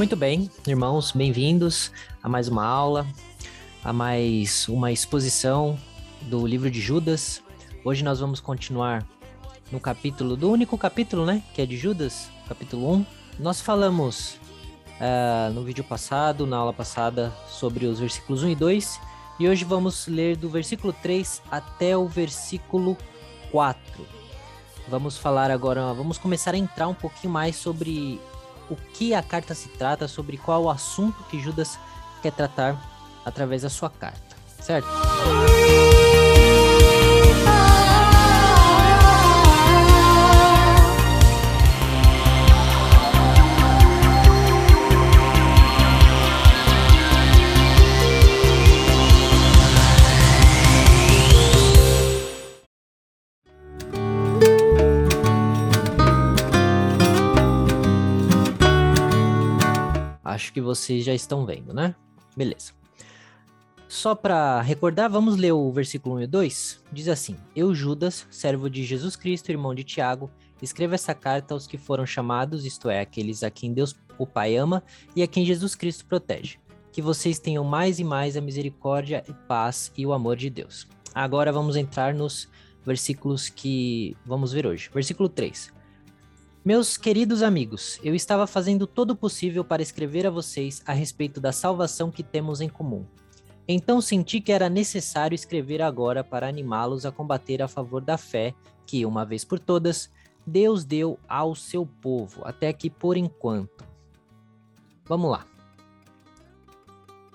Muito bem, irmãos, bem-vindos a mais uma aula, a mais uma exposição do livro de Judas. Hoje nós vamos continuar no capítulo, do único capítulo, né, que é de Judas, capítulo 1. Nós falamos ah, no vídeo passado, na aula passada, sobre os versículos 1 e 2, e hoje vamos ler do versículo 3 até o versículo 4. Vamos falar agora, vamos começar a entrar um pouquinho mais sobre o que a carta se trata, sobre qual o assunto que Judas quer tratar através da sua carta, certo? Acho que vocês já estão vendo, né? Beleza. Só para recordar, vamos ler o versículo 1 e 2. Diz assim: Eu, Judas, servo de Jesus Cristo, irmão de Tiago, escrevo essa carta aos que foram chamados, isto é, aqueles a quem Deus, o Pai, ama e a quem Jesus Cristo protege. Que vocês tenham mais e mais a misericórdia e paz e o amor de Deus. Agora vamos entrar nos versículos que vamos ver hoje. Versículo 3. Meus queridos amigos, eu estava fazendo todo o possível para escrever a vocês a respeito da salvação que temos em comum. Então senti que era necessário escrever agora para animá-los a combater a favor da fé que, uma vez por todas, Deus deu ao seu povo, até aqui por enquanto. Vamos lá.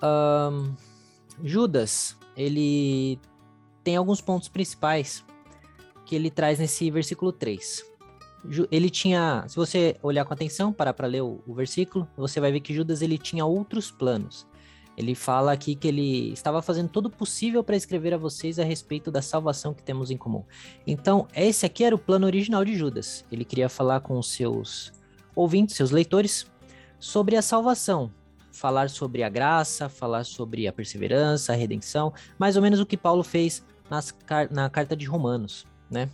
Ahn, Judas, ele tem alguns pontos principais que ele traz nesse versículo 3. Ele tinha, se você olhar com atenção, parar para ler o, o versículo, você vai ver que Judas ele tinha outros planos. Ele fala aqui que ele estava fazendo todo o possível para escrever a vocês a respeito da salvação que temos em comum. Então, esse aqui era o plano original de Judas. Ele queria falar com os seus ouvintes, seus leitores, sobre a salvação, falar sobre a graça, falar sobre a perseverança, a redenção, mais ou menos o que Paulo fez nas na carta de Romanos, né?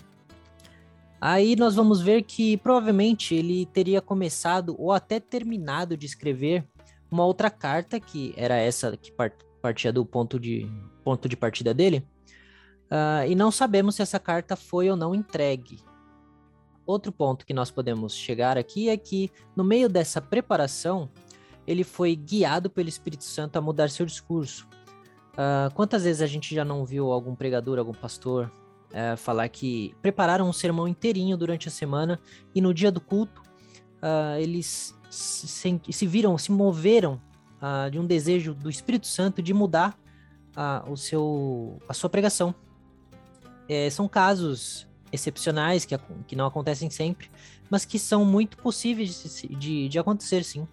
Aí nós vamos ver que provavelmente ele teria começado ou até terminado de escrever uma outra carta, que era essa que par- partia do ponto de, ponto de partida dele, ah, e não sabemos se essa carta foi ou não entregue. Outro ponto que nós podemos chegar aqui é que, no meio dessa preparação, ele foi guiado pelo Espírito Santo a mudar seu discurso. Ah, quantas vezes a gente já não viu algum pregador, algum pastor eh, falar que prepararam um sermão inteirinho durante a semana e no dia do culto ah, eles se, se viram, se moveram ah, de um desejo do Espírito Santo de mudar ah, o seu, a sua pregação. Eh, são casos excepcionais que, que não acontecem sempre, mas que são muito possíveis de, de, de acontecer, sim.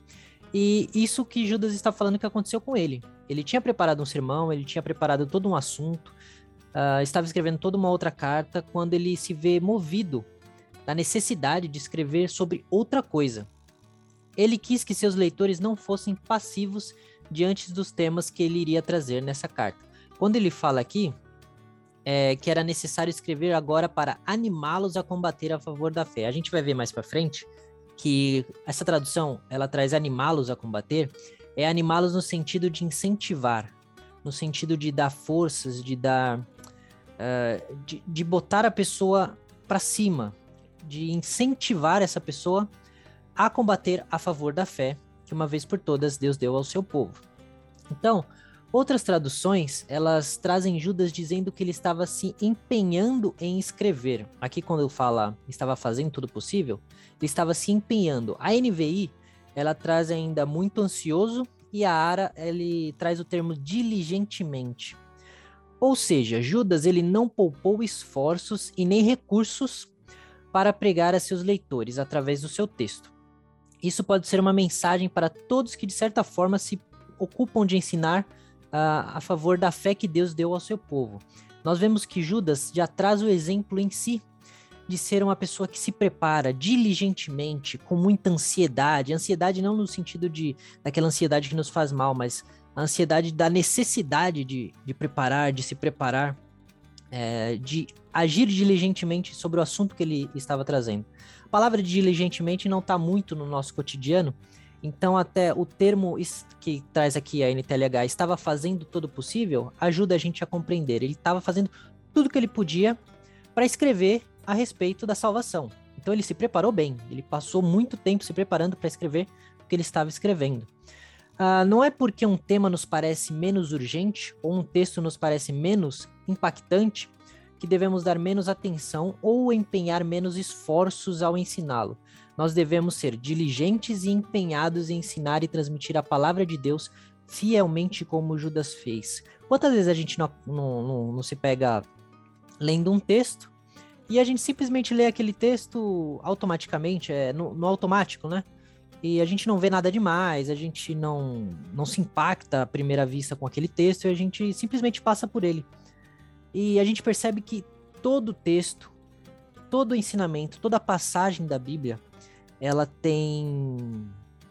E isso que Judas está falando que aconteceu com ele. Ele tinha preparado um sermão, ele tinha preparado todo um assunto, ah, estava escrevendo toda uma outra carta, quando ele se vê movido da necessidade de escrever sobre outra coisa. Ele quis que seus leitores não fossem passivos diante dos temas que ele iria trazer nessa carta. Quando ele fala aqui é, que era necessário escrever agora para animá-los a combater a favor da fé. A gente vai ver mais para frente que essa tradução ela traz animá-los a combater, é animá-los no sentido de incentivar, no sentido de dar forças, de dar, ah, de, de botar a pessoa para cima, de incentivar essa pessoa a combater a favor da fé que uma vez por todas Deus deu ao seu povo. Então, outras traduções, elas trazem Judas dizendo que ele estava se empenhando em escrever. Aqui quando eu falo estava fazendo tudo possível, ele estava se empenhando. A NVI, ela traz ainda muito ansioso e a Ara, ele traz o termo diligentemente. Ou seja, Judas ele não poupou esforços e nem recursos para pregar a seus leitores através do seu texto. Isso pode ser uma mensagem para todos que, de certa forma, se ocupam de ensinar uh, a favor da fé que Deus deu ao seu povo. Nós vemos que Judas já traz o exemplo em si de ser uma pessoa que se prepara diligentemente, com muita ansiedade. Ansiedade não no sentido de daquela ansiedade que nos faz mal, mas a ansiedade da necessidade de, de preparar, de se preparar, é, de agir diligentemente sobre o assunto que ele estava trazendo. A palavra diligentemente não está muito no nosso cotidiano, então até o termo que traz aqui a NTLH estava fazendo todo o possível ajuda a gente a compreender. Ele estava fazendo tudo que ele podia para escrever a respeito da salvação. Então ele se preparou bem, ele passou muito tempo se preparando para escrever o que ele estava escrevendo. Uh, não é porque um tema nos parece menos urgente ou um texto nos parece menos impactante que devemos dar menos atenção ou empenhar menos esforços ao ensiná-lo. Nós devemos ser diligentes e empenhados em ensinar e transmitir a palavra de Deus fielmente como Judas fez. Quantas vezes a gente não, não, não, não se pega lendo um texto e a gente simplesmente lê aquele texto automaticamente, é, no, no, automático, né? E a gente não vê nada demais, a gente não, não se impacta à primeira vista com aquele texto e a gente simplesmente passa por ele. E a gente percebe que todo texto, todo ensinamento, toda passagem da Bíblia, ela tem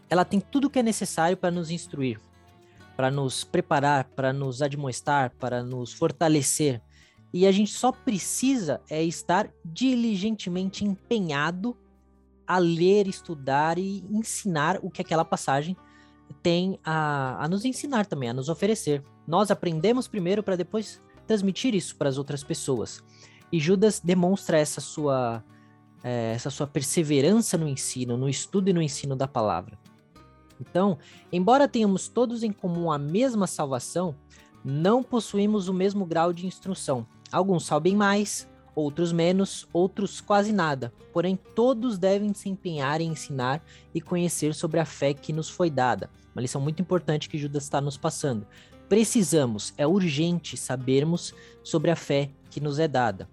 ela tem tudo o que é necessário para nos instruir, para nos preparar, para nos admoestar, para nos fortalecer, e a gente só precisa é estar diligentemente empenhado a ler, estudar e ensinar o que aquela passagem tem a, a nos ensinar também, a nos oferecer. Nós aprendemos primeiro para depois transmitir isso para as outras pessoas. E Judas demonstra essa sua, é, essa sua perseverança no ensino, no estudo e no ensino da palavra. Então, embora tenhamos todos em comum a mesma salvação, não possuímos o mesmo grau de instrução. Alguns sabem mais, outros menos, outros quase nada. Porém, todos devem se empenhar em ensinar e conhecer sobre a fé que nos foi dada. Uma lição muito importante que Judas está nos passando. Precisamos, é urgente sabermos sobre a fé que nos é dada.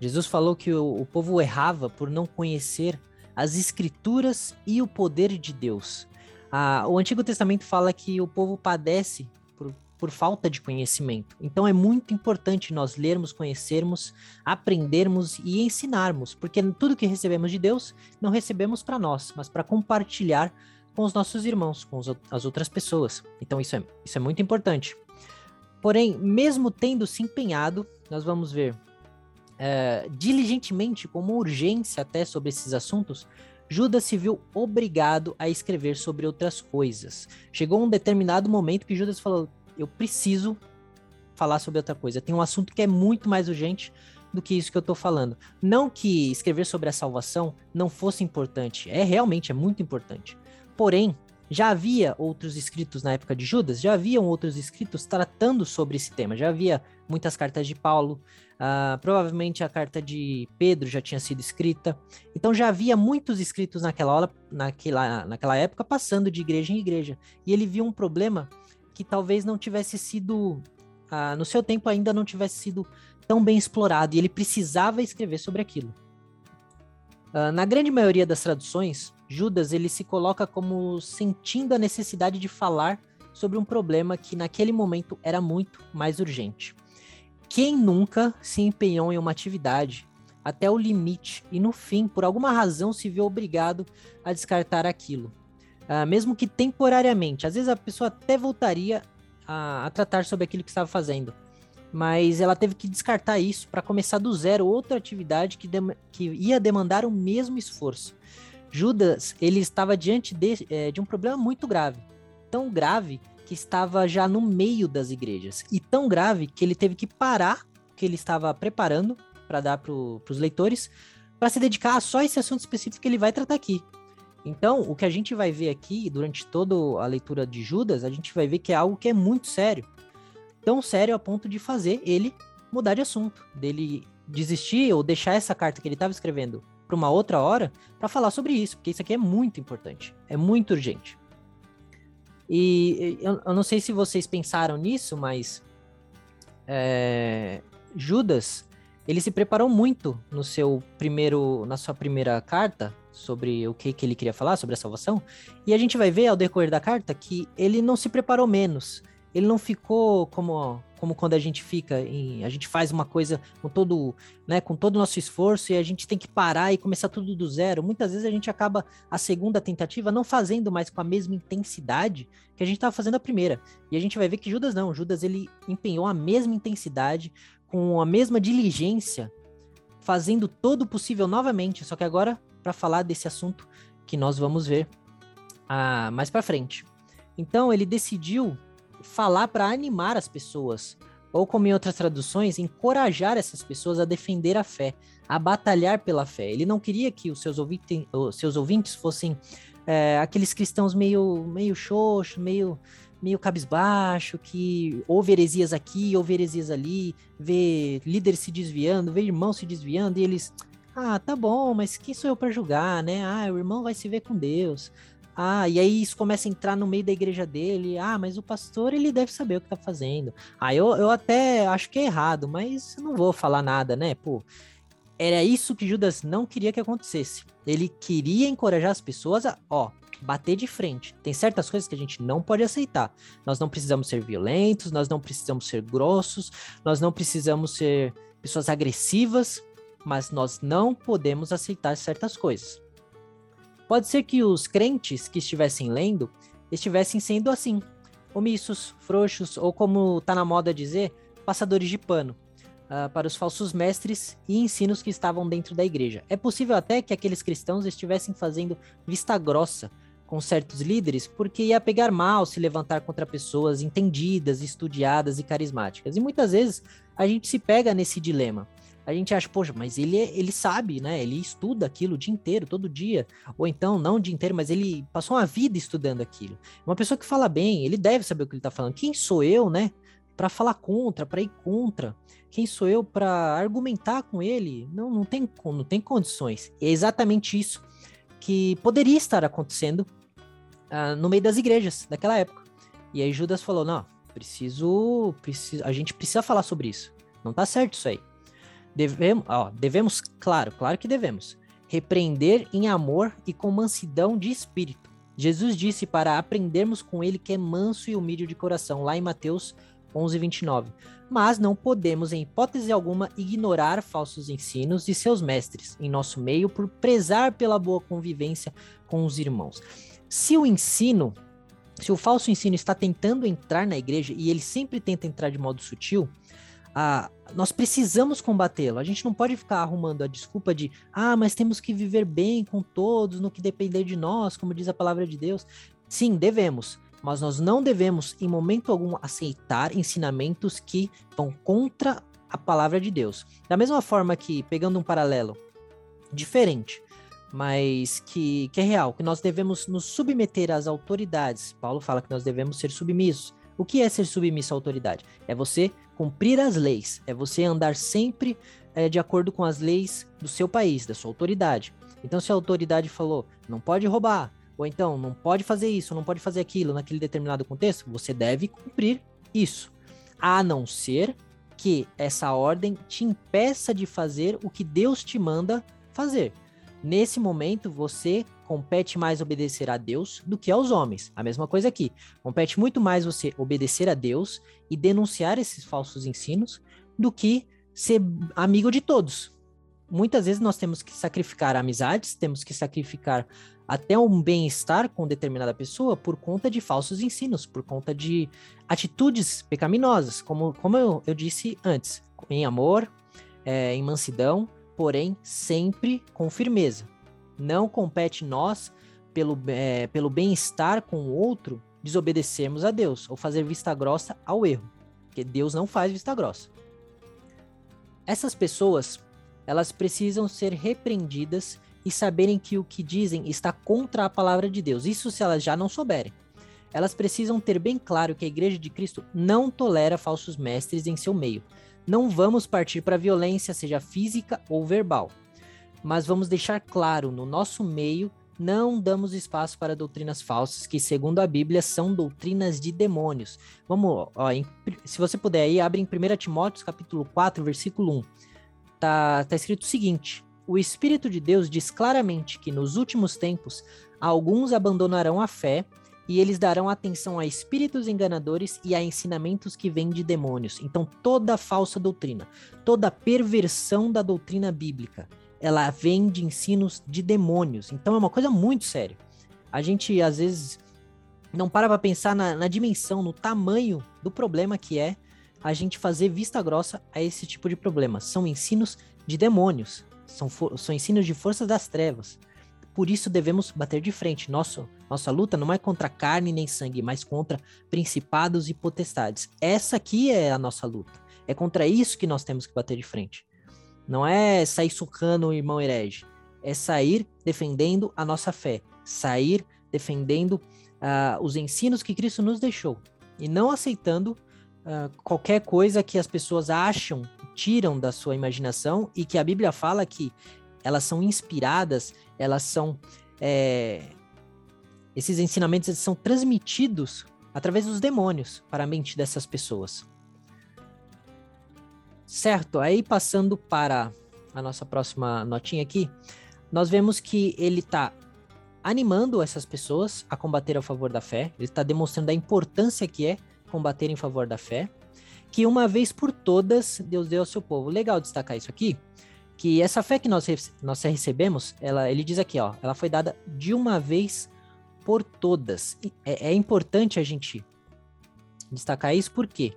Jesus falou que o, o povo errava por não conhecer as escrituras e o poder de Deus. Ah, o Antigo Testamento fala que o povo padece por falta de conhecimento. Então é muito importante nós lermos, conhecermos, aprendermos e ensinarmos, porque tudo que recebemos de Deus não recebemos para nós, mas para compartilhar com os nossos irmãos, com as outras pessoas. Então isso é, isso é muito importante. Porém, mesmo tendo se empenhado, nós vamos ver é, diligentemente, como urgência até sobre esses assuntos, Judas se viu obrigado a escrever sobre outras coisas. Chegou um determinado momento que Judas falou: eu preciso falar sobre outra coisa. Tem um assunto que é muito mais urgente do que isso que eu estou falando. Não que escrever sobre a salvação não fosse importante, é realmente é muito importante. Porém, já havia outros escritos na época de Judas, já haviam outros escritos tratando sobre esse tema, já havia muitas cartas de Paulo, uh, provavelmente a carta de Pedro já tinha sido escrita, então já havia muitos escritos naquela, hora, naquela, naquela época passando de igreja em igreja, e ele viu um problema que talvez não tivesse sido, ah, no seu tempo ainda não tivesse sido tão bem explorado, e ele precisava escrever sobre aquilo. Ah, na grande maioria das traduções, Judas ele se coloca como sentindo a necessidade de falar sobre um problema que naquele momento era muito mais urgente. Quem nunca se empenhou em uma atividade até o limite e no fim, por alguma razão, se viu obrigado a descartar aquilo? Uh, mesmo que temporariamente. Às vezes a pessoa até voltaria a, a tratar sobre aquilo que estava fazendo, mas ela teve que descartar isso para começar do zero outra atividade que, que ia demandar o mesmo esforço. Judas ele estava diante de, é, de um problema muito grave, tão grave que estava já no meio das igrejas e tão grave que ele teve que parar o que ele estava preparando para dar para os leitores para se dedicar a só esse assunto específico que ele vai tratar aqui, então, o que a gente vai ver aqui durante toda a leitura de Judas, a gente vai ver que é algo que é muito sério. Tão sério a ponto de fazer ele mudar de assunto, dele desistir ou deixar essa carta que ele estava escrevendo para uma outra hora para falar sobre isso, porque isso aqui é muito importante, é muito urgente. E eu, eu não sei se vocês pensaram nisso, mas é, Judas ele se preparou muito no seu primeiro, na sua primeira carta sobre o que, que ele queria falar sobre a salvação. E a gente vai ver ao decorrer da carta que ele não se preparou menos. Ele não ficou como como quando a gente fica em, a gente faz uma coisa com todo, né, com todo o nosso esforço e a gente tem que parar e começar tudo do zero. Muitas vezes a gente acaba a segunda tentativa não fazendo mais com a mesma intensidade que a gente estava fazendo a primeira. E a gente vai ver que Judas não, Judas ele empenhou a mesma intensidade, com a mesma diligência, fazendo todo o possível novamente, só que agora para falar desse assunto que nós vamos ver ah, mais para frente. Então ele decidiu falar para animar as pessoas, ou como em outras traduções, encorajar essas pessoas a defender a fé, a batalhar pela fé. Ele não queria que os seus, ouvinte, os seus ouvintes fossem é, aqueles cristãos meio, meio xoxo, meio, meio cabisbaixo, que ouve heresias aqui, ouve heresias ali, vê líderes se desviando, vê irmãos se desviando, e eles, ah, tá bom, mas quem sou eu para julgar, né? Ah, o irmão vai se ver com Deus. Ah, e aí isso começa a entrar no meio da igreja dele. Ah, mas o pastor ele deve saber o que tá fazendo. Ah, eu, eu até acho que é errado, mas não vou falar nada, né? Pô, era isso que Judas não queria que acontecesse. Ele queria encorajar as pessoas a, ó, bater de frente. Tem certas coisas que a gente não pode aceitar. Nós não precisamos ser violentos, nós não precisamos ser grossos, nós não precisamos ser pessoas agressivas, mas nós não podemos aceitar certas coisas. Pode ser que os crentes que estivessem lendo estivessem sendo assim, omissos, frouxos, ou como está na moda dizer, passadores de pano, uh, para os falsos mestres e ensinos que estavam dentro da igreja. É possível até que aqueles cristãos estivessem fazendo vista grossa com certos líderes, porque ia pegar mal se levantar contra pessoas entendidas, estudiadas e carismáticas. E muitas vezes a gente se pega nesse dilema a gente acha, poxa, mas ele, é, ele sabe, né? Ele estuda aquilo o dia inteiro, todo dia. Ou então, não o dia inteiro, mas ele passou uma vida estudando aquilo. Uma pessoa que fala bem, ele deve saber o que ele está falando. Quem sou eu, né? Para falar contra, para ir contra. Quem sou eu para argumentar com ele? Não, não tem, não tem condições. E é exatamente isso que poderia estar acontecendo uh, no meio das igrejas daquela época. E aí Judas falou: não, preciso, preciso, a gente precisa falar sobre isso. Não tá certo isso aí. Devemos, ó, devemos, claro, claro que devemos, repreender em amor e com mansidão de espírito. Jesus disse para aprendermos com ele que é manso e humilde de coração, lá em Mateus 11, 29. Mas não podemos, em hipótese alguma, ignorar falsos ensinos de seus mestres em nosso meio por prezar pela boa convivência com os irmãos. Se o ensino, se o falso ensino está tentando entrar na igreja e ele sempre tenta entrar de modo sutil, ah, nós precisamos combatê-lo. A gente não pode ficar arrumando a desculpa de, ah, mas temos que viver bem com todos no que depender de nós, como diz a palavra de Deus. Sim, devemos, mas nós não devemos, em momento algum, aceitar ensinamentos que vão contra a palavra de Deus. Da mesma forma que, pegando um paralelo diferente, mas que, que é real, que nós devemos nos submeter às autoridades. Paulo fala que nós devemos ser submissos. O que é ser submisso à autoridade? É você cumprir as leis, é você andar sempre é, de acordo com as leis do seu país, da sua autoridade. Então, se a autoridade falou, não pode roubar, ou então não pode fazer isso, não pode fazer aquilo naquele determinado contexto, você deve cumprir isso. A não ser que essa ordem te impeça de fazer o que Deus te manda fazer. Nesse momento, você compete mais obedecer a Deus do que aos homens. A mesma coisa aqui. Compete muito mais você obedecer a Deus e denunciar esses falsos ensinos do que ser amigo de todos. Muitas vezes nós temos que sacrificar amizades, temos que sacrificar até um bem-estar com determinada pessoa por conta de falsos ensinos, por conta de atitudes pecaminosas, como, como eu, eu disse antes, em amor, é, em mansidão, porém sempre com firmeza. Não compete nós, pelo, é, pelo bem-estar com o outro, desobedecermos a Deus ou fazer vista grossa ao erro, porque Deus não faz vista grossa. Essas pessoas, elas precisam ser repreendidas e saberem que o que dizem está contra a palavra de Deus. Isso se elas já não souberem. Elas precisam ter bem claro que a Igreja de Cristo não tolera falsos mestres em seu meio, não vamos partir para violência, seja física ou verbal, mas vamos deixar claro no nosso meio não damos espaço para doutrinas falsas, que segundo a Bíblia são doutrinas de demônios. Vamos, ó, em, se você puder aí, abre em 1 Timóteo capítulo 4, versículo 1. tá, tá escrito o seguinte: o Espírito de Deus diz claramente que nos últimos tempos alguns abandonarão a fé e eles darão atenção a espíritos enganadores e a ensinamentos que vêm de demônios. Então, toda falsa doutrina, toda perversão da doutrina bíblica, ela vem de ensinos de demônios. Então, é uma coisa muito séria. A gente, às vezes, não para pra pensar na, na dimensão, no tamanho do problema que é a gente fazer vista grossa a esse tipo de problema. São ensinos de demônios, são, são ensinos de forças das trevas. Por isso devemos bater de frente. Nosso, nossa luta não é contra carne nem sangue, mas contra principados e potestades. Essa aqui é a nossa luta. É contra isso que nós temos que bater de frente. Não é sair sucando o irmão herege. É sair defendendo a nossa fé. Sair defendendo uh, os ensinos que Cristo nos deixou. E não aceitando uh, qualquer coisa que as pessoas acham, tiram da sua imaginação e que a Bíblia fala que elas são inspiradas, elas são. É, esses ensinamentos são transmitidos através dos demônios para a mente dessas pessoas. Certo, aí passando para a nossa próxima notinha aqui, nós vemos que ele está animando essas pessoas a combater a favor da fé, ele está demonstrando a importância que é combater em favor da fé, que uma vez por todas Deus deu ao seu povo. Legal destacar isso aqui, que essa fé que nós, nós recebemos, ela, ele diz aqui, ó, ela foi dada de uma vez por todas. É, é importante a gente destacar isso porque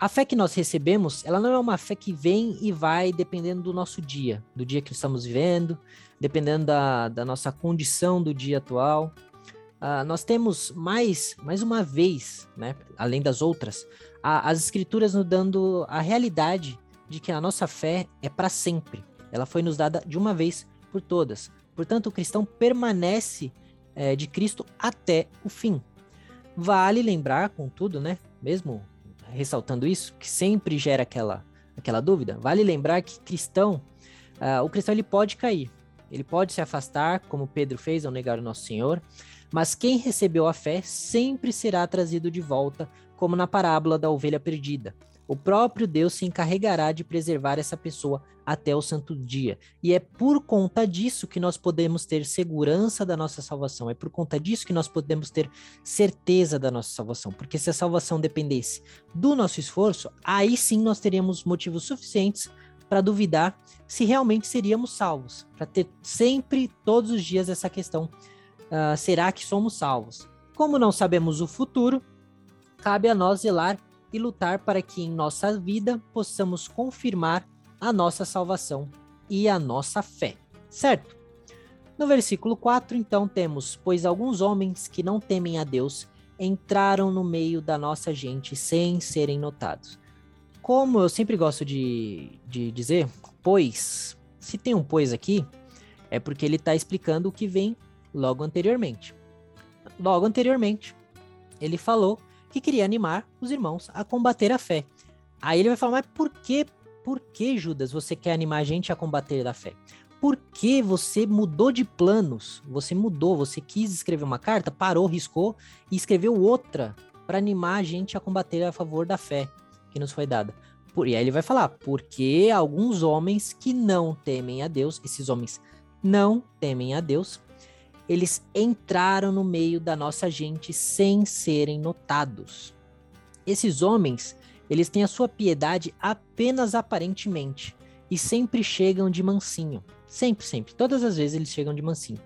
a fé que nós recebemos, ela não é uma fé que vem e vai dependendo do nosso dia, do dia que estamos vivendo, dependendo da, da nossa condição do dia atual. Uh, nós temos mais, mais uma vez, né, além das outras, a, as escrituras nos dando a realidade de que a nossa fé é para sempre. Ela foi nos dada de uma vez por todas. Portanto, o cristão permanece é, de Cristo até o fim. Vale lembrar, contudo, né, mesmo ressaltando isso, que sempre gera aquela, aquela dúvida, vale lembrar que cristão, uh, o cristão ele pode cair, ele pode se afastar, como Pedro fez ao negar o nosso Senhor, mas quem recebeu a fé sempre será trazido de volta, como na parábola da ovelha perdida. O próprio Deus se encarregará de preservar essa pessoa até o santo dia. E é por conta disso que nós podemos ter segurança da nossa salvação. É por conta disso que nós podemos ter certeza da nossa salvação. Porque se a salvação dependesse do nosso esforço, aí sim nós teríamos motivos suficientes para duvidar se realmente seríamos salvos. Para ter sempre, todos os dias, essa questão uh, será que somos salvos? Como não sabemos o futuro, cabe a nós zelar e lutar para que em nossa vida possamos confirmar a nossa salvação e a nossa fé, certo? No versículo 4, então, temos: Pois alguns homens que não temem a Deus entraram no meio da nossa gente sem serem notados. Como eu sempre gosto de, de dizer, pois, se tem um pois aqui, é porque ele está explicando o que vem logo anteriormente. Logo anteriormente, ele falou que queria animar os irmãos a combater a fé. Aí ele vai falar, mas por que, por que, Judas, você quer animar a gente a combater a fé? Por que você mudou de planos? Você mudou, você quis escrever uma carta, parou, riscou e escreveu outra para animar a gente a combater a favor da fé que nos foi dada. Por, e aí ele vai falar, porque alguns homens que não temem a Deus, esses homens não temem a Deus, eles entraram no meio da nossa gente sem serem notados. Esses homens, eles têm a sua piedade apenas aparentemente e sempre chegam de mansinho. Sempre, sempre. Todas as vezes eles chegam de mansinho.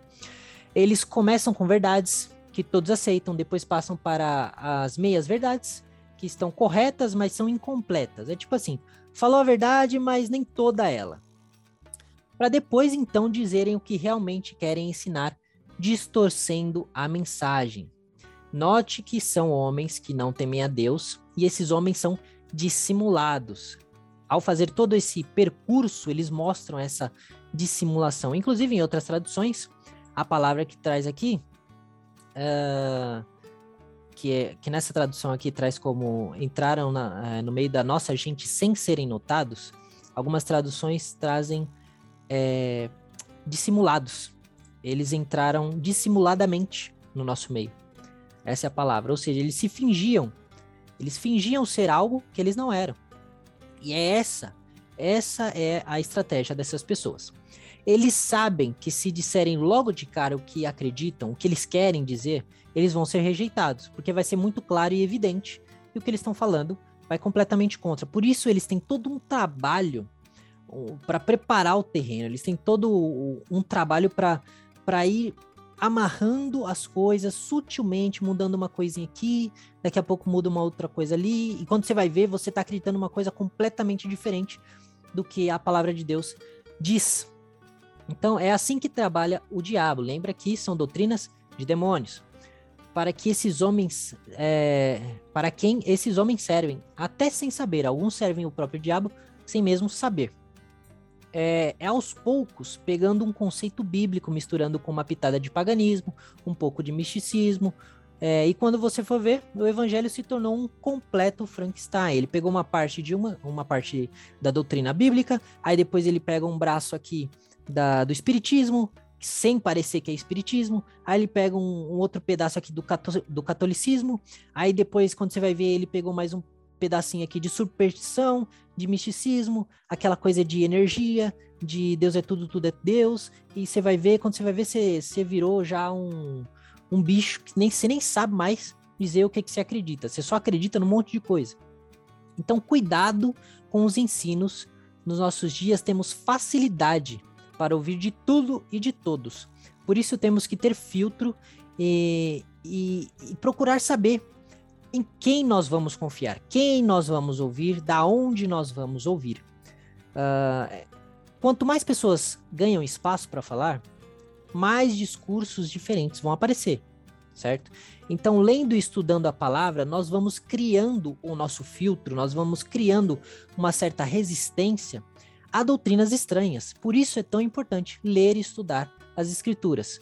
Eles começam com verdades que todos aceitam, depois passam para as meias verdades, que estão corretas, mas são incompletas. É tipo assim, falou a verdade, mas nem toda ela. Para depois então dizerem o que realmente querem ensinar distorcendo a mensagem. Note que são homens que não temem a Deus e esses homens são dissimulados. Ao fazer todo esse percurso, eles mostram essa dissimulação. Inclusive, em outras traduções, a palavra que traz aqui, uh, que, é, que nessa tradução aqui traz como entraram na, uh, no meio da nossa gente sem serem notados, algumas traduções trazem é, dissimulados eles entraram dissimuladamente no nosso meio. Essa é a palavra. Ou seja, eles se fingiam. Eles fingiam ser algo que eles não eram. E é essa Essa é a estratégia dessas pessoas. Eles sabem que se disserem logo de cara o que acreditam, o que eles querem dizer, eles vão ser rejeitados, porque vai ser muito claro e evidente que o que eles estão falando vai completamente contra. Por isso eles têm todo um trabalho para preparar o terreno, eles têm todo um trabalho para ir amarrando as coisas sutilmente, mudando uma coisinha aqui, daqui a pouco muda uma outra coisa ali, e quando você vai ver, você está acreditando uma coisa completamente diferente do que a palavra de Deus diz. Então é assim que trabalha o diabo. Lembra que são doutrinas de demônios. Para que esses homens, é, para quem esses homens servem, até sem saber. Alguns servem o próprio diabo sem mesmo saber é, é, aos poucos pegando um conceito bíblico, misturando com uma pitada de paganismo, um pouco de misticismo. É, e quando você for ver, o evangelho se tornou um completo Frankenstein. Ele pegou uma parte de uma, uma parte da doutrina bíblica, aí depois ele pega um braço aqui da, do espiritismo, sem parecer que é espiritismo. Aí ele pega um, um outro pedaço aqui do, cató do catolicismo. Aí depois, quando você vai ver, ele pegou mais um pedacinho aqui de superstição, de misticismo, aquela coisa de energia, de Deus é tudo, tudo é Deus, e você vai ver, quando você vai ver, você, você virou já um, um bicho que nem, você nem sabe mais dizer o que, que você acredita, você só acredita num monte de coisa. Então, cuidado com os ensinos. Nos nossos dias temos facilidade para ouvir de tudo e de todos. Por isso temos que ter filtro e, e, e procurar saber em quem nós vamos confiar, quem nós vamos ouvir, da onde nós vamos ouvir. Uh, quanto mais pessoas ganham espaço para falar, mais discursos diferentes vão aparecer, certo? Então, lendo e estudando a palavra, nós vamos criando o nosso filtro, nós vamos criando uma certa resistência a doutrinas estranhas. Por isso é tão importante ler e estudar as escrituras.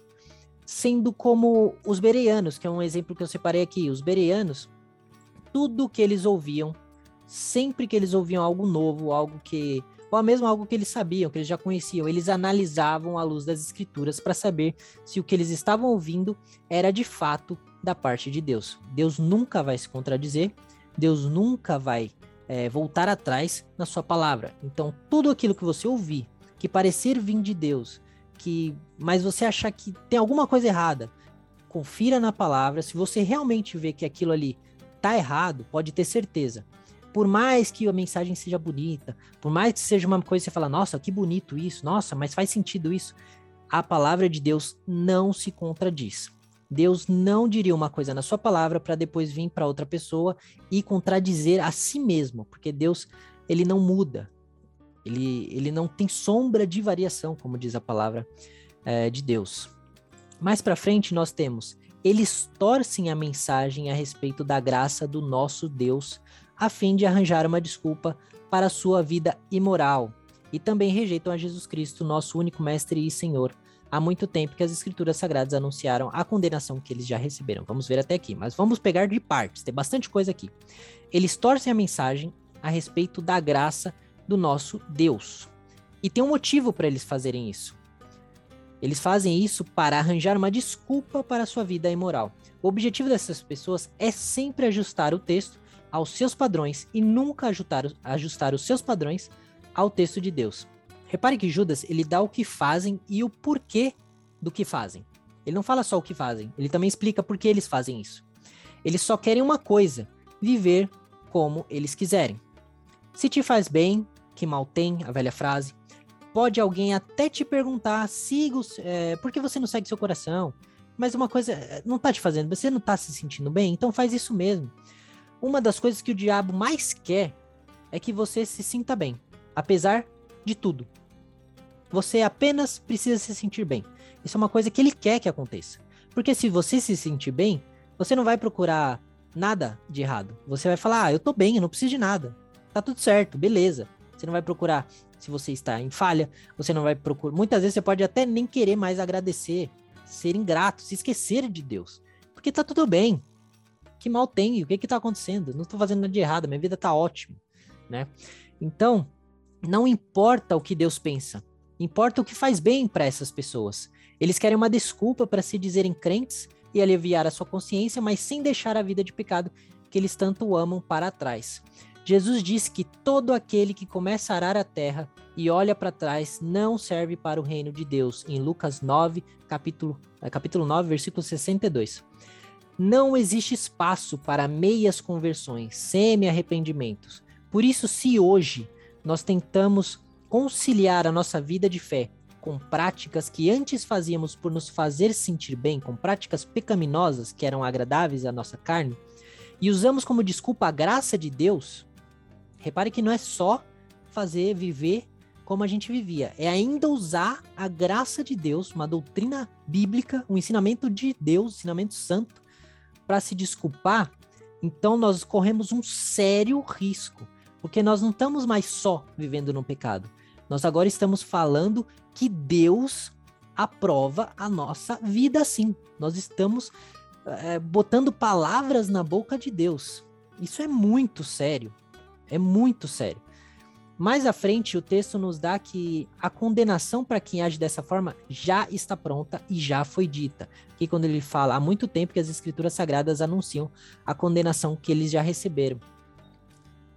Sendo como os bereanos, que é um exemplo que eu separei aqui. Os bereanos, tudo que eles ouviam, sempre que eles ouviam algo novo, algo que ou mesmo algo que eles sabiam, que eles já conheciam, eles analisavam à luz das escrituras para saber se o que eles estavam ouvindo era de fato da parte de Deus. Deus nunca vai se contradizer, Deus nunca vai é, voltar atrás na sua palavra. Então, tudo aquilo que você ouvir, que parecer vir de Deus, que mas você achar que tem alguma coisa errada, confira na palavra. Se você realmente vê que aquilo ali tá errado, pode ter certeza. Por mais que a mensagem seja bonita, por mais que seja uma coisa que você fala, nossa, que bonito isso, nossa, mas faz sentido isso. A palavra de Deus não se contradiz. Deus não diria uma coisa na sua palavra para depois vir para outra pessoa e contradizer a si mesmo, porque Deus, ele não muda. Ele, ele não tem sombra de variação, como diz a palavra é, de Deus. Mais para frente nós temos eles torcem a mensagem a respeito da graça do nosso Deus, a fim de arranjar uma desculpa para a sua vida imoral, e também rejeitam a Jesus Cristo, nosso único Mestre e Senhor. Há muito tempo que as Escrituras Sagradas anunciaram a condenação que eles já receberam. Vamos ver até aqui, mas vamos pegar de partes, tem bastante coisa aqui. Eles torcem a mensagem a respeito da graça do nosso Deus. E tem um motivo para eles fazerem isso. Eles fazem isso para arranjar uma desculpa para a sua vida imoral. O objetivo dessas pessoas é sempre ajustar o texto aos seus padrões e nunca ajustar, ajustar os seus padrões ao texto de Deus. Repare que Judas ele dá o que fazem e o porquê do que fazem. Ele não fala só o que fazem, ele também explica por que eles fazem isso. Eles só querem uma coisa: viver como eles quiserem. Se te faz bem, que mal tem, a velha frase, pode alguém até te perguntar, siga, é, por que você não segue seu coração? Mas uma coisa é, não tá te fazendo, você não tá se sentindo bem, então faz isso mesmo. Uma das coisas que o diabo mais quer é que você se sinta bem, apesar de tudo. Você apenas precisa se sentir bem. Isso é uma coisa que ele quer que aconteça. Porque se você se sentir bem, você não vai procurar nada de errado. Você vai falar, ah, eu tô bem, eu não preciso de nada. Tá tudo certo, beleza. Você não vai procurar se você está em falha, você não vai procurar. Muitas vezes você pode até nem querer mais agradecer, ser ingrato, se esquecer de Deus. Porque tá tudo bem. Que mal tem? O que que tá acontecendo? Não tô fazendo nada de errado, minha vida tá ótima, né? Então, não importa o que Deus pensa, importa o que faz bem para essas pessoas. Eles querem uma desculpa para se dizerem crentes e aliviar a sua consciência, mas sem deixar a vida de pecado que eles tanto amam para trás. Jesus disse que todo aquele que começa a arar a terra e olha para trás não serve para o reino de Deus, em Lucas 9, capítulo, é, capítulo 9, versículo 62. Não existe espaço para meias conversões, semi-arrependimentos. Por isso, se hoje nós tentamos conciliar a nossa vida de fé com práticas que antes fazíamos por nos fazer sentir bem, com práticas pecaminosas que eram agradáveis à nossa carne, e usamos como desculpa a graça de Deus, repare que não é só fazer viver como a gente vivia, é ainda usar a graça de Deus, uma doutrina bíblica, um ensinamento de Deus, um ensinamento santo, para se desculpar. Então nós corremos um sério risco, porque nós não estamos mais só vivendo no pecado. Nós agora estamos falando que Deus aprova a nossa vida assim. Nós estamos é, botando palavras na boca de Deus. Isso é muito sério. É muito sério. Mais à frente, o texto nos dá que a condenação para quem age dessa forma já está pronta e já foi dita. Que quando ele fala há muito tempo que as escrituras sagradas anunciam a condenação que eles já receberam.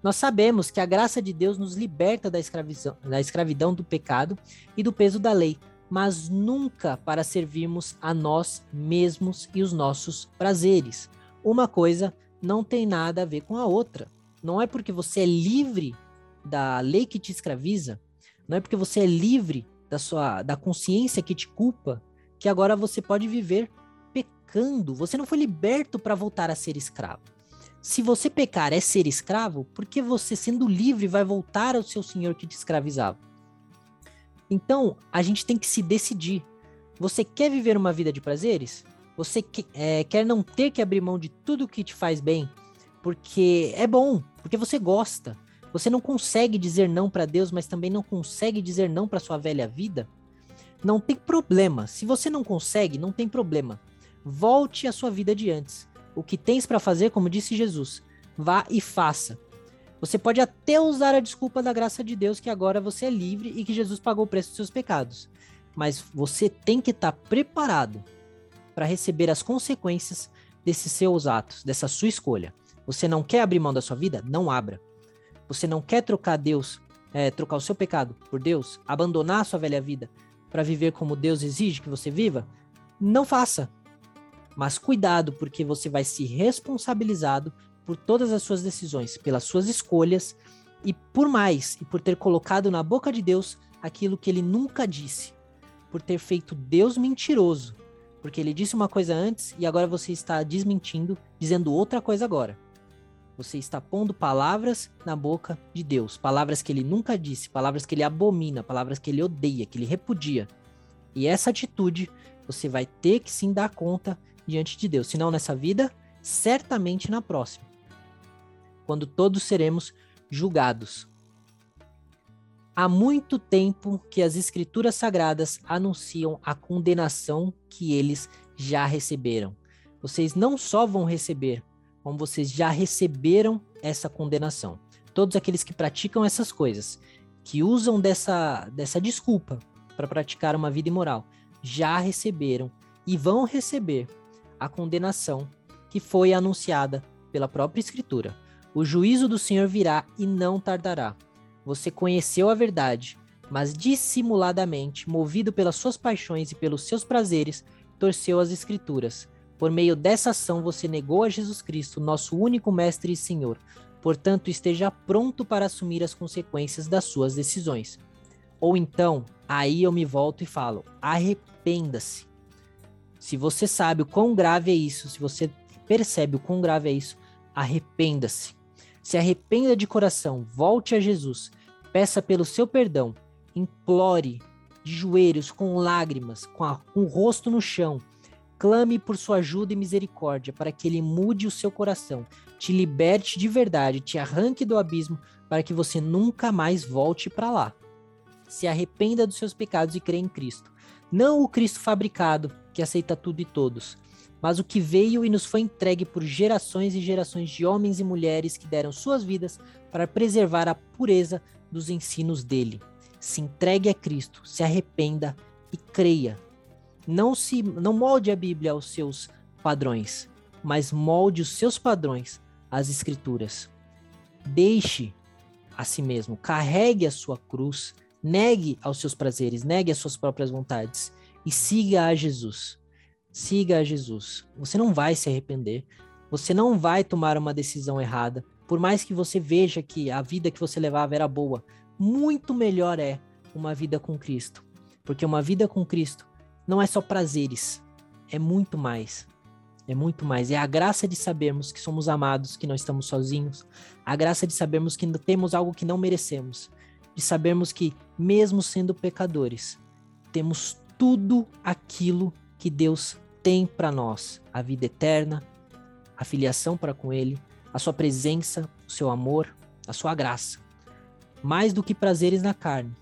Nós sabemos que a graça de Deus nos liberta da escravidão, da escravidão do pecado e do peso da lei, mas nunca para servirmos a nós mesmos e os nossos prazeres. Uma coisa não tem nada a ver com a outra. Não é porque você é livre da lei que te escraviza, não é porque você é livre da sua da consciência que te culpa, que agora você pode viver pecando. Você não foi liberto para voltar a ser escravo. Se você pecar é ser escravo, por que você, sendo livre, vai voltar ao seu senhor que te escravizava? Então, a gente tem que se decidir. Você quer viver uma vida de prazeres? Você que, é, quer não ter que abrir mão de tudo que te faz bem? Porque é bom, porque você gosta. Você não consegue dizer não para Deus, mas também não consegue dizer não para sua velha vida? Não tem problema. Se você não consegue, não tem problema. Volte à sua vida de antes. O que tens para fazer, como disse Jesus, vá e faça. Você pode até usar a desculpa da graça de Deus que agora você é livre e que Jesus pagou o preço dos seus pecados. Mas você tem que estar tá preparado para receber as consequências desses seus atos, dessa sua escolha. Você não quer abrir mão da sua vida? Não abra. Você não quer trocar Deus, é, trocar o seu pecado por Deus, abandonar a sua velha vida para viver como Deus exige que você viva? Não faça. Mas cuidado, porque você vai se responsabilizado por todas as suas decisões, pelas suas escolhas e por mais, e por ter colocado na boca de Deus aquilo que ele nunca disse, por ter feito Deus mentiroso, porque ele disse uma coisa antes e agora você está desmentindo, dizendo outra coisa agora. Você está pondo palavras na boca de Deus, palavras que ele nunca disse, palavras que ele abomina, palavras que ele odeia, que ele repudia. E essa atitude você vai ter que sim dar conta diante de Deus. Se não nessa vida, certamente na próxima. Quando todos seremos julgados. Há muito tempo que as escrituras sagradas anunciam a condenação que eles já receberam. Vocês não só vão receber, como vocês já receberam essa condenação. Todos aqueles que praticam essas coisas, que usam dessa, dessa desculpa para praticar uma vida imoral, já receberam e vão receber a condenação que foi anunciada pela própria Escritura. O juízo do Senhor virá e não tardará. Você conheceu a verdade, mas dissimuladamente, movido pelas suas paixões e pelos seus prazeres, torceu as Escrituras. Por meio dessa ação, você negou a Jesus Cristo, nosso único Mestre e Senhor. Portanto, esteja pronto para assumir as consequências das suas decisões. Ou então, aí eu me volto e falo: arrependa-se se você sabe o quão grave é isso, se você percebe o quão grave é isso, arrependa-se. Se arrependa de coração, volte a Jesus, peça pelo seu perdão, implore de joelhos, com lágrimas, com, a, com o rosto no chão, clame por sua ajuda e misericórdia para que ele mude o seu coração, te liberte de verdade, te arranque do abismo para que você nunca mais volte para lá. Se arrependa dos seus pecados e crê em Cristo. Não o Cristo fabricado, que aceita tudo e todos, mas o que veio e nos foi entregue por gerações e gerações de homens e mulheres que deram suas vidas para preservar a pureza dos ensinos dele. Se entregue a Cristo, se arrependa e creia. Não se não molde a Bíblia aos seus padrões, mas molde os seus padrões às escrituras. deixe a si mesmo, carregue a sua cruz, negue aos seus prazeres, negue as suas próprias vontades e siga a Jesus. Siga a Jesus. Você não vai se arrepender, você não vai tomar uma decisão errada, por mais que você veja que a vida que você levava era boa. Muito melhor é uma vida com Cristo, porque uma vida com Cristo não é só prazeres, é muito mais. É muito mais. É a graça de sabermos que somos amados, que não estamos sozinhos. A graça de sabermos que temos algo que não merecemos. De sabermos que, mesmo sendo pecadores, temos tudo aquilo que Deus tem para nós: a vida eterna, a filiação para com Ele, a Sua presença, o seu amor, a Sua graça. Mais do que prazeres na carne,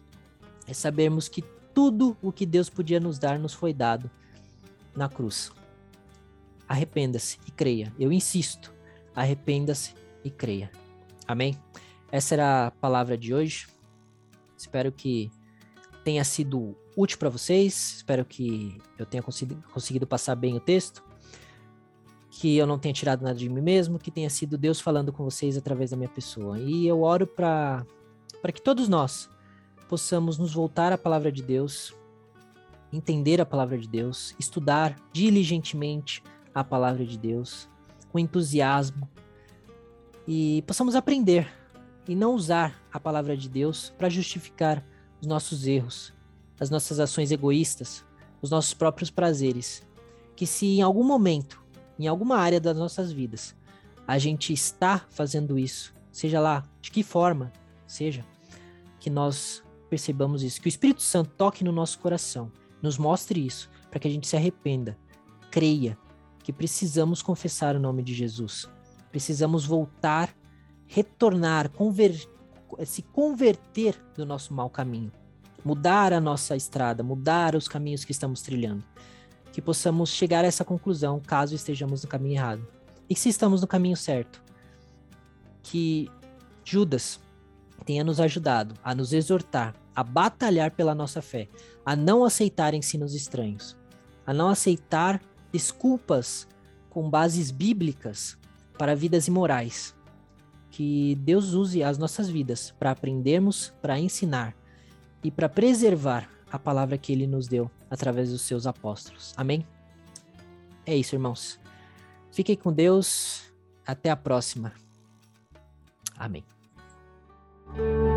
é sabermos que tudo o que Deus podia nos dar nos foi dado na cruz. Arrependa-se e creia. Eu insisto, arrependa-se e creia. Amém? Essa era a palavra de hoje. Espero que tenha sido útil para vocês. Espero que eu tenha conseguido passar bem o texto. Que eu não tenha tirado nada de mim mesmo. Que tenha sido Deus falando com vocês através da minha pessoa. E eu oro para que todos nós possamos nos voltar à palavra de Deus, entender a palavra de Deus, estudar diligentemente a palavra de Deus, com entusiasmo, e possamos aprender e não usar a palavra de Deus para justificar os nossos erros, as nossas ações egoístas, os nossos próprios prazeres. Que se em algum momento, em alguma área das nossas vidas, a gente está fazendo isso, seja lá de que forma seja, que nós percebamos isso, que o Espírito Santo toque no nosso coração, nos mostre isso, para que a gente se arrependa, creia que precisamos confessar o nome de Jesus, precisamos voltar, retornar, se converter do nosso mau caminho, mudar a nossa estrada, mudar os caminhos que estamos trilhando, que possamos chegar a essa conclusão caso estejamos no caminho errado. E se estamos no caminho certo, que Judas tenha nos ajudado a nos exortar a batalhar pela nossa fé, a não aceitar ensinos estranhos, a não aceitar desculpas com bases bíblicas para vidas imorais. Que Deus use as nossas vidas para aprendermos, para ensinar e para preservar a palavra que ele nos deu através dos seus apóstolos. Amém? É isso, irmãos. Fiquem com Deus. Até a próxima. Amém. Thank you.